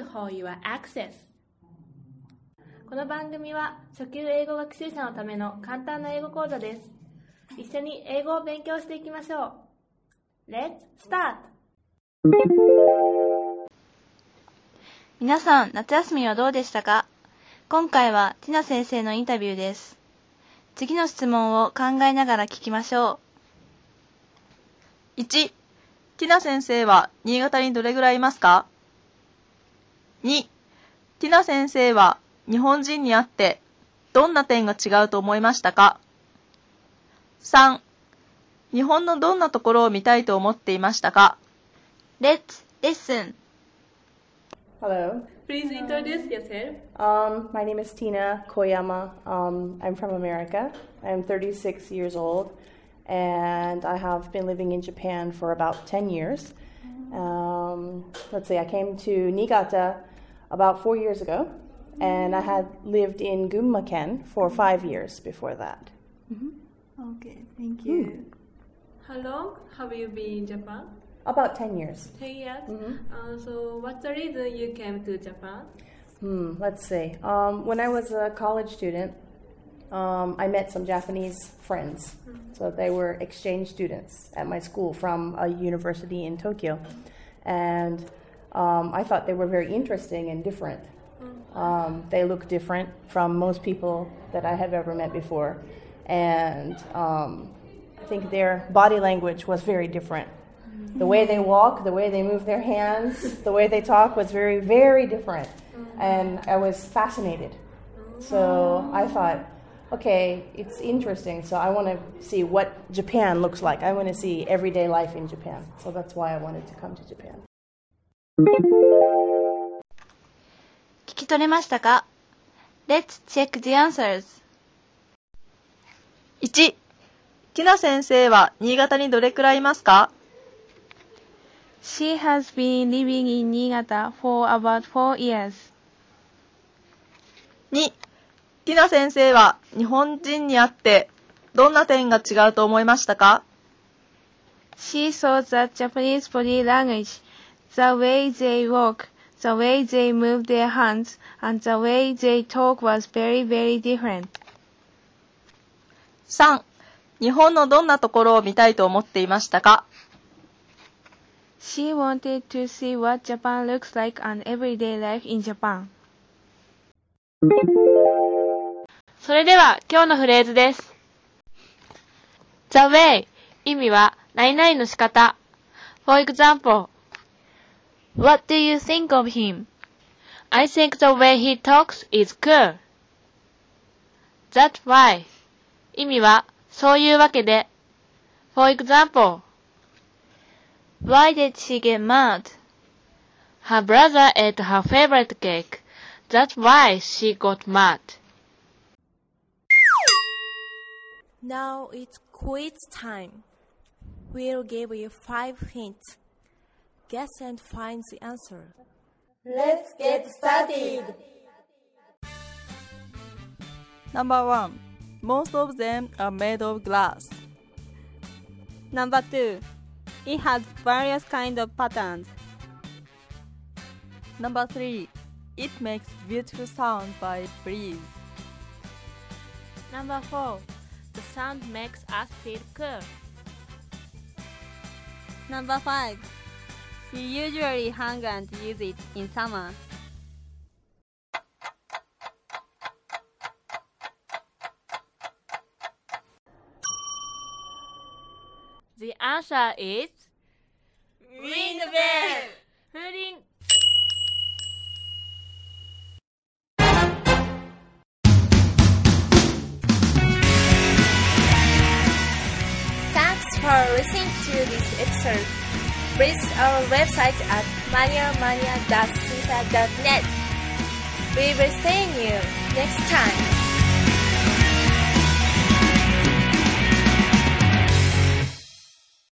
Thank you for your access. この番組は初級英語学習者のための簡単な英語講座です。一緒に英語を勉強していきましょう。Let's start! 皆さん、夏休みはどうでしたか？今回はティナ先生のインタビューです。次の質問を考えながら聞きましょう1、ティナ先生は新潟にどれぐらいいますか？?2、ティナ先生は日本人に会ってどんな点が違うと思いましたか ?3、日本のどんなところを見たいと思っていましたかう。Let's listen! Hello. Please introduce yourself. Um, my name is Tina Koyama. Um, I'm from America. I'm 36 years old, and I have been living in Japan for about 10 years. Um, let's see, I came to Niigata about four years ago, and I had lived in Gunma-ken for five years before that. Okay, thank you. How long have you been in Japan? About 10 years. 10 years. Uh, so what's the reason you came to Japan? Hmm, let's see. Um, when I was a college student, um, I met some Japanese friends. So they were exchange students at my school from a university in Tokyo. And um, I thought they were very interesting and different. Um, they look different from most people that I have ever met before. And um, I think their body language was very different. The way they walk, the way they move their hands, the way they talk was very, very different. And I was fascinated. So I thought, okay, it's interesting. So I want to see what Japan looks like. I want to see everyday life in Japan. So that's why I wanted to come to Japan. 聞き取れましたか ?Let's check the answers.1 ティナ先生は新潟にどれくらいいますか ?She has been living in Niigata for about 4 years. 2ティナ先生は日本人に会ってどんな点が違うと思いましたか She saw that Japanese body language, the way they walk, the way they move their hands, and the way they talk was very, very different. 3、日本のどんなところを見たいと思っていましたか She wanted to see what Japan looks like and everyday life in Japan. それでは今日のフレーズです。The way 意味は何々の仕方。For example, What do you think of him? I think the way he talks is cool. That's why 意味はそういうわけで。For example, Why did she get mad? her brother ate her favorite cake. That's why she got mad. Now it's quiz time. We'll give you five hints. Guess and find the answer. Let's get started. Number 1. Most of them are made of glass. Number 2. It has various kinds of patterns. Number 3. It makes beautiful sound by breeze. Number 4. The sound makes us feel cool. Number 5. We usually hang and use it in summer. The answer is to this episode. Visit our website at maniamania.cisa.net. We will see you next time.